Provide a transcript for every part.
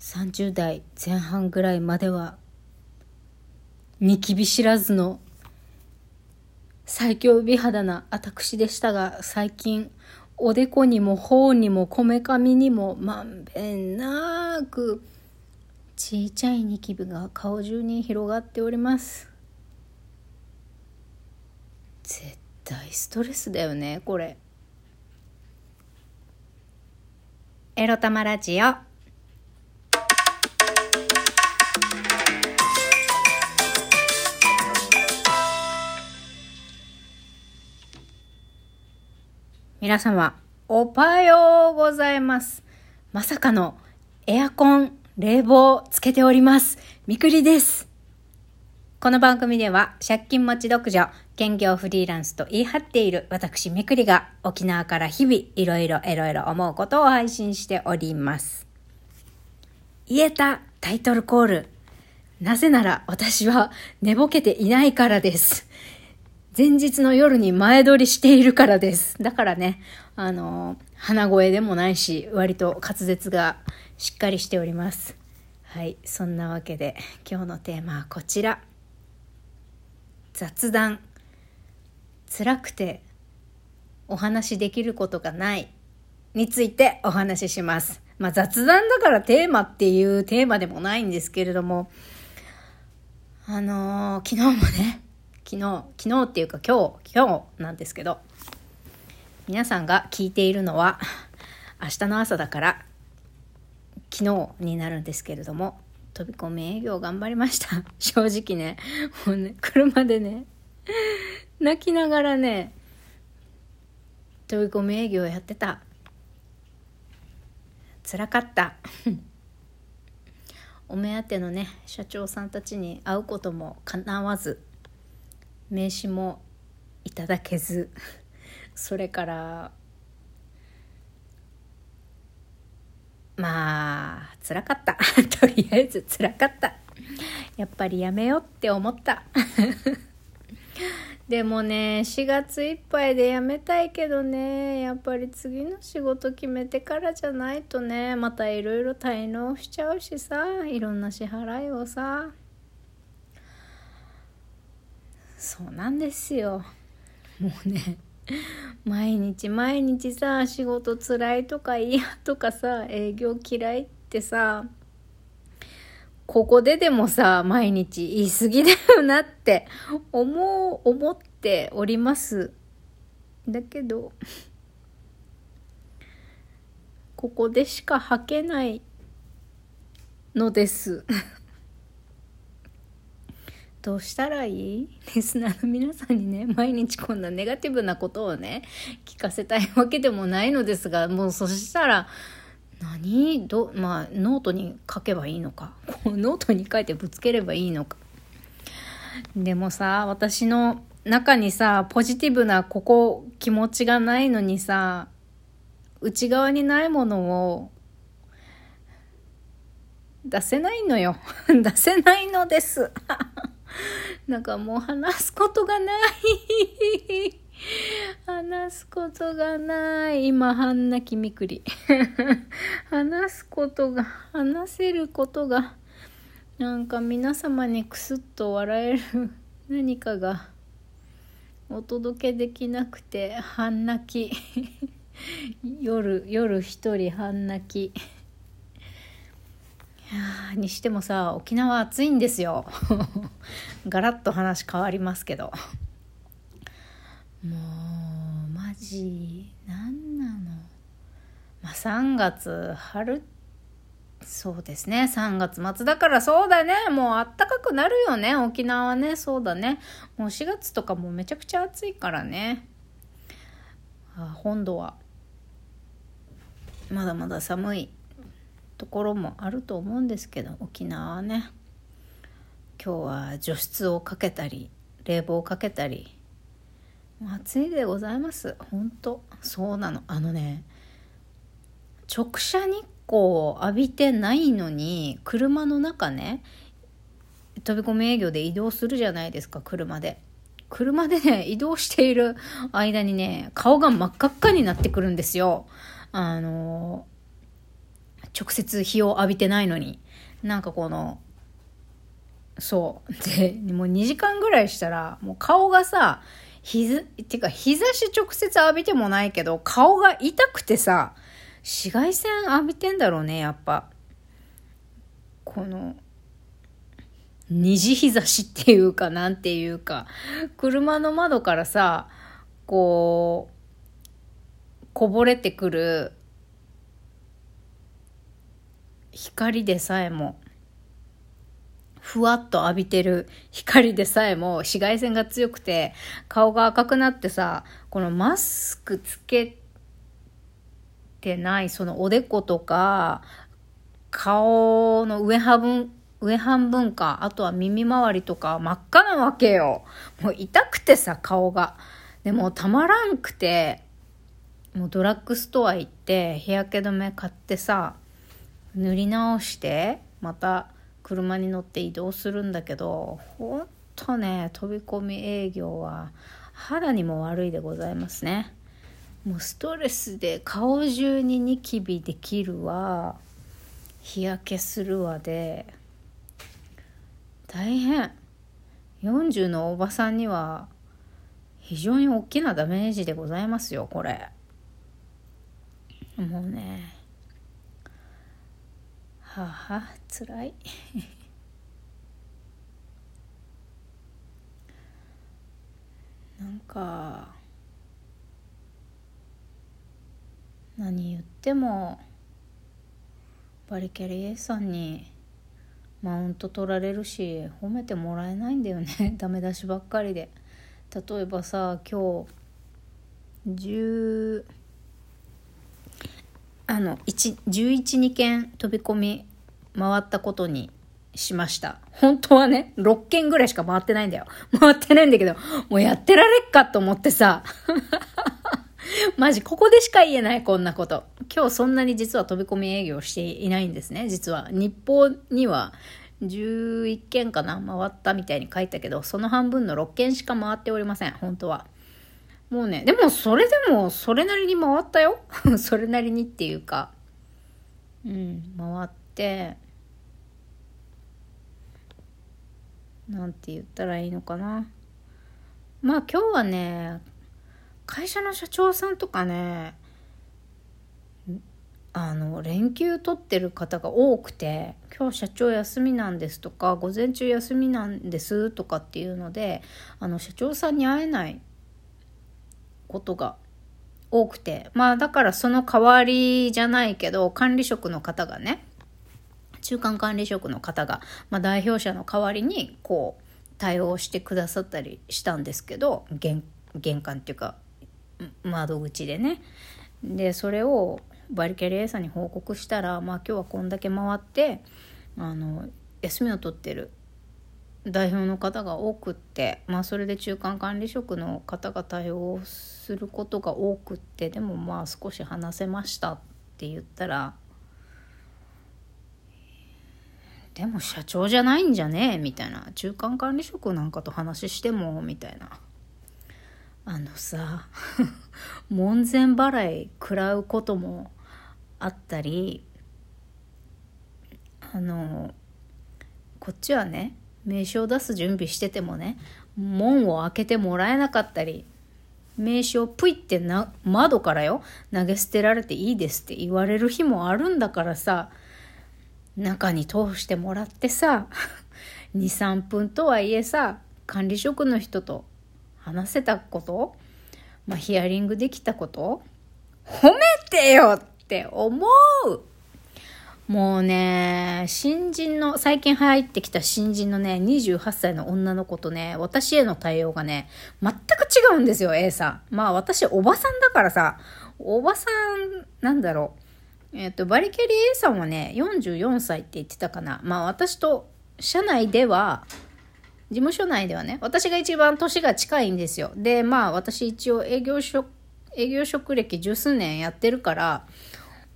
30代前半ぐらいまではニキビ知らずの最強美肌な私でしたが最近おでこにも頬にもこめかみにもまんべんなくちいちゃいニキビが顔中に広がっております。絶対ストレスだよねこれ。エロ玉ラジオ。皆様、おはようございます。まさかのエアコン、冷房つけております。みくりです。この番組では借金持ち独女、兼業フリーランスと言い張っている私みくりが沖縄から日々いろいろいろいろ思うことを配信しております。言えたタイトルコール。なぜなら私は寝ぼけていないからです。前日の夜に前撮りしているからです。だからね、あの、鼻声でもないし、割と滑舌がしっかりしております。はい、そんなわけで今日のテーマはこちら。雑談。辛くてお話しできることがないについてお話しします。まあ雑談だからテーマっていうテーマでもないんですけれども、あのー、昨日もね、昨日、昨日っていうか今日、今日なんですけど、皆さんが聞いているのは明日の朝だから昨日になるんですけれども、飛び込み営業頑張りました。正直ね、もうね、車でね、泣きながらね、飛び込み営業やってた。辛かった。お目当てのね、社長さんたちに会うこともかなわず、名刺もいただけず それからまあ辛かった。とりあえず辛かった。やっぱりやめようって思った。でもね4月いっぱいでやめたいけどねやっぱり次の仕事決めてからじゃないとねまたいろいろ滞納しちゃうしさいろんな支払いをさ。そうなんですよ。もうね毎日毎日さ仕事つらいとか嫌とかさ営業嫌いってさここででもさ毎日言い過ぎだよなって思う思っております。だけどここでしか履けないのです。どうしたらいいリスナーの皆さんにね、毎日こんなネガティブなことをね、聞かせたいわけでもないのですが、もうそしたら、何？ど、まあ、ノートに書けばいいのか？こうノートに書いてぶつければいいのか？でもさ、私の中にさ、ポジティブなここ気持ちがないのにさ、内側にないものを出せないのよ。出せないのです。なんかもう話すことがない話すことがない。今、半泣きみくり。話すことが、話せることが、なんか皆様にクスッと笑える 何かがお届けできなくて、半泣き。夜、夜一人半泣き。にしてもさ沖縄暑いんですよ。ガラッと話変わりますけど。もうマジ何なの。まあ3月春そうですね。3月末だからそうだね。もうあったかくなるよね。沖縄はね。そうだね。もう4月とかもめちゃくちゃ暑いからね。あ本土は。まだまだ寒い。ところもあると思うんですけど沖縄はね今日は除湿をかけたり冷房をかけたり暑いでございます。本当そうなの。あのね直射日光を浴びてないのに車の中ね飛び込み営業で移動するじゃないですか車で。車でね 移動している間にね顔が真っ赤っかになってくるんですよ。あの直接日を浴びてないのに。なんかこの、そう。で、もう2時間ぐらいしたら、もう顔がさ、日ず、っていうか日差し直接浴びてもないけど、顔が痛くてさ、紫外線浴びてんだろうね、やっぱ。この、二次日差しっていうか、なんていうか、車の窓からさ、こう、こぼれてくる光でさえも、ふわっと浴びてる光でさえも紫外線が強くて顔が赤くなってさこのマスクつけてないそのおでことか顔の上半分上半分かあとは耳周りとか真っ赤なわけよ。もう痛くてさ顔が。でもたまらんくてもうドラッグストア行って日焼け止め買ってさ塗り直してまた車に乗って移動するんだけどほんとね飛び込み営業は肌にも悪いでございますね。もうストレスで顔中にニキビできるわ。日焼けするわで。大変。40のおばさんには非常に大きなダメージでございますよこれ。もうねはあ、はあ、つらい。なんか何言ってもバリキャリ A さんにマウント取られるし褒めてもらえないんだよね。ダメ出しばっかりで。例えばさ今日10あの1112件飛び込み回ったことにしました。本当はね、6件ぐらいしか回ってないんだよ。回ってないんだけど、もうやってられっかと思ってさ。マジ、ここでしか言えない、こんなこと。今日そんなに実は飛び込み営業していないんですね、実は。日報には11件かな回ったみたいに書いたけど、その半分の6件しか回っておりません、本当は。もうね、でもそれでもそれなりに回ったよ。それなりにっていうか、うん、回って、なんて言ったらいいのかな。まあ今日はね、会社の社長さんとかね、あの、連休取ってる方が多くて、今日社長休みなんですとか、午前中休みなんですとかっていうので、あの、社長さんに会えないことが多くてまあだからその代わりじゃないけど管理職の方がね中間管理職の方が、まあ、代表者の代わりにこう対応してくださったりしたんですけど玄玄関っていうか窓口でね。でそれをバリキャリ A さんに報告したら、まあ、今日はこんだけ回ってあの休みを取ってる代表の方が多くって、まあ、それで中間管理職の方が対応することが多くってでもまあ少し話せましたって言ったらでも社長じゃないんじゃね？えみたいな。中間管理職なんかと話してもみたいな。あのさ 門前払い食らうこともあったりあのこっちはね名刺を出す準備しててもね門を開けてもらえなかったり名刺をプイってな窓からよ投げ捨てられていいですって言われる日もあるんだからさ中に通してもらってさ 23分とはいえさ管理職の人と話せたことまあヒアリングできたこと褒めてよって思う。もうね、新人の、最近入ってきた新人のね、28歳の女の子とね、私への対応がね、全く違うんですよ、A さん。まあ私、おばさんだからさ、おばさん、なんだろう。えっ、と、バリキャリ A さんはね、44歳って言ってたかな。まあ私と、社内では、事務所内ではね、私が一番年が近いんですよ。で、まあ私一応営業職、営業職歴十数年やってるから、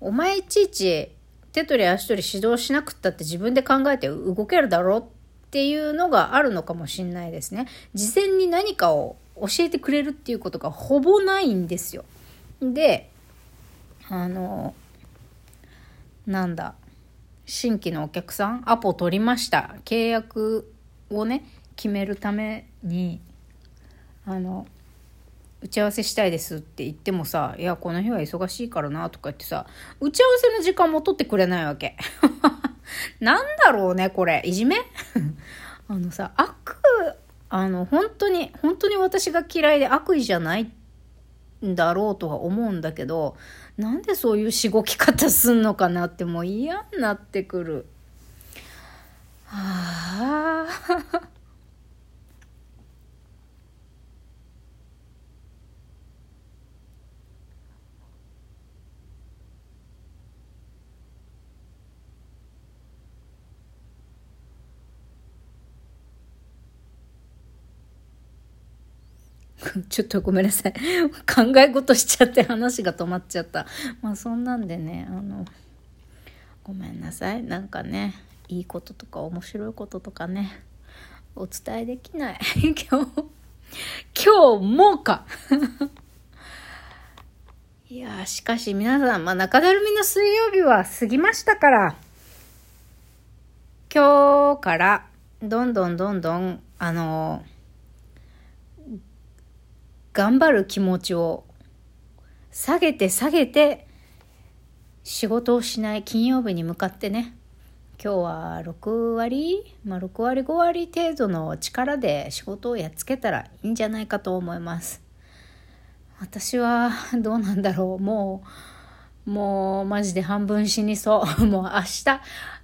お前いちいち手取り足取り指導しなくったって自分で考えて動けるだろうっていうのがあるのかもしれないですね。事前に何かを教えてくれるっていうことがほぼないんですよ。で、あの、なんだ新規のお客さんアポ取りました契約をね決めるためにあの打ち合わせしたいですって言ってもさ「いやこの日は忙しいからな」とか言ってさ打ち合わせの時間も取ってくれないわけ。なんだろうねこれ。いじめ？あのさ悪あの本当に本当に私が嫌いで悪意じゃないんだろうとは思うんだけどなんでそういうしごき方すんのかなってもう嫌になってくる。はあ ちょっとごめんなさい。考え事しちゃって話が止まっちゃった。まあそんなんでね、あの、ごめんなさい。なんかね、いいこととか面白いこととかね、お伝えできない。今日、今日もか。いやしかし皆さん、まあ、中だるみの水曜日は過ぎましたから、今日からどんどんどんどん、あの頑張る気持ちを下げて下げて仕事をしない金曜日に向かってね。今日は6割、まあ、6割5割程度の力で仕事をやっつけたらいいんじゃないかと思います。私はどうなんだろう。もうもうマジで半分死にそう。もう明日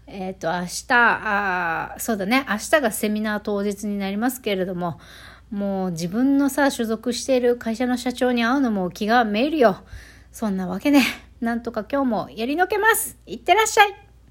えっ、ー、と明日あそうだね。明日がセミナー当日になりますけれどももう自分のさ、所属している会社の社長に会うのも気がめいるよ。そんなわけで、なんとか今日もやりのけます。いってらっしゃい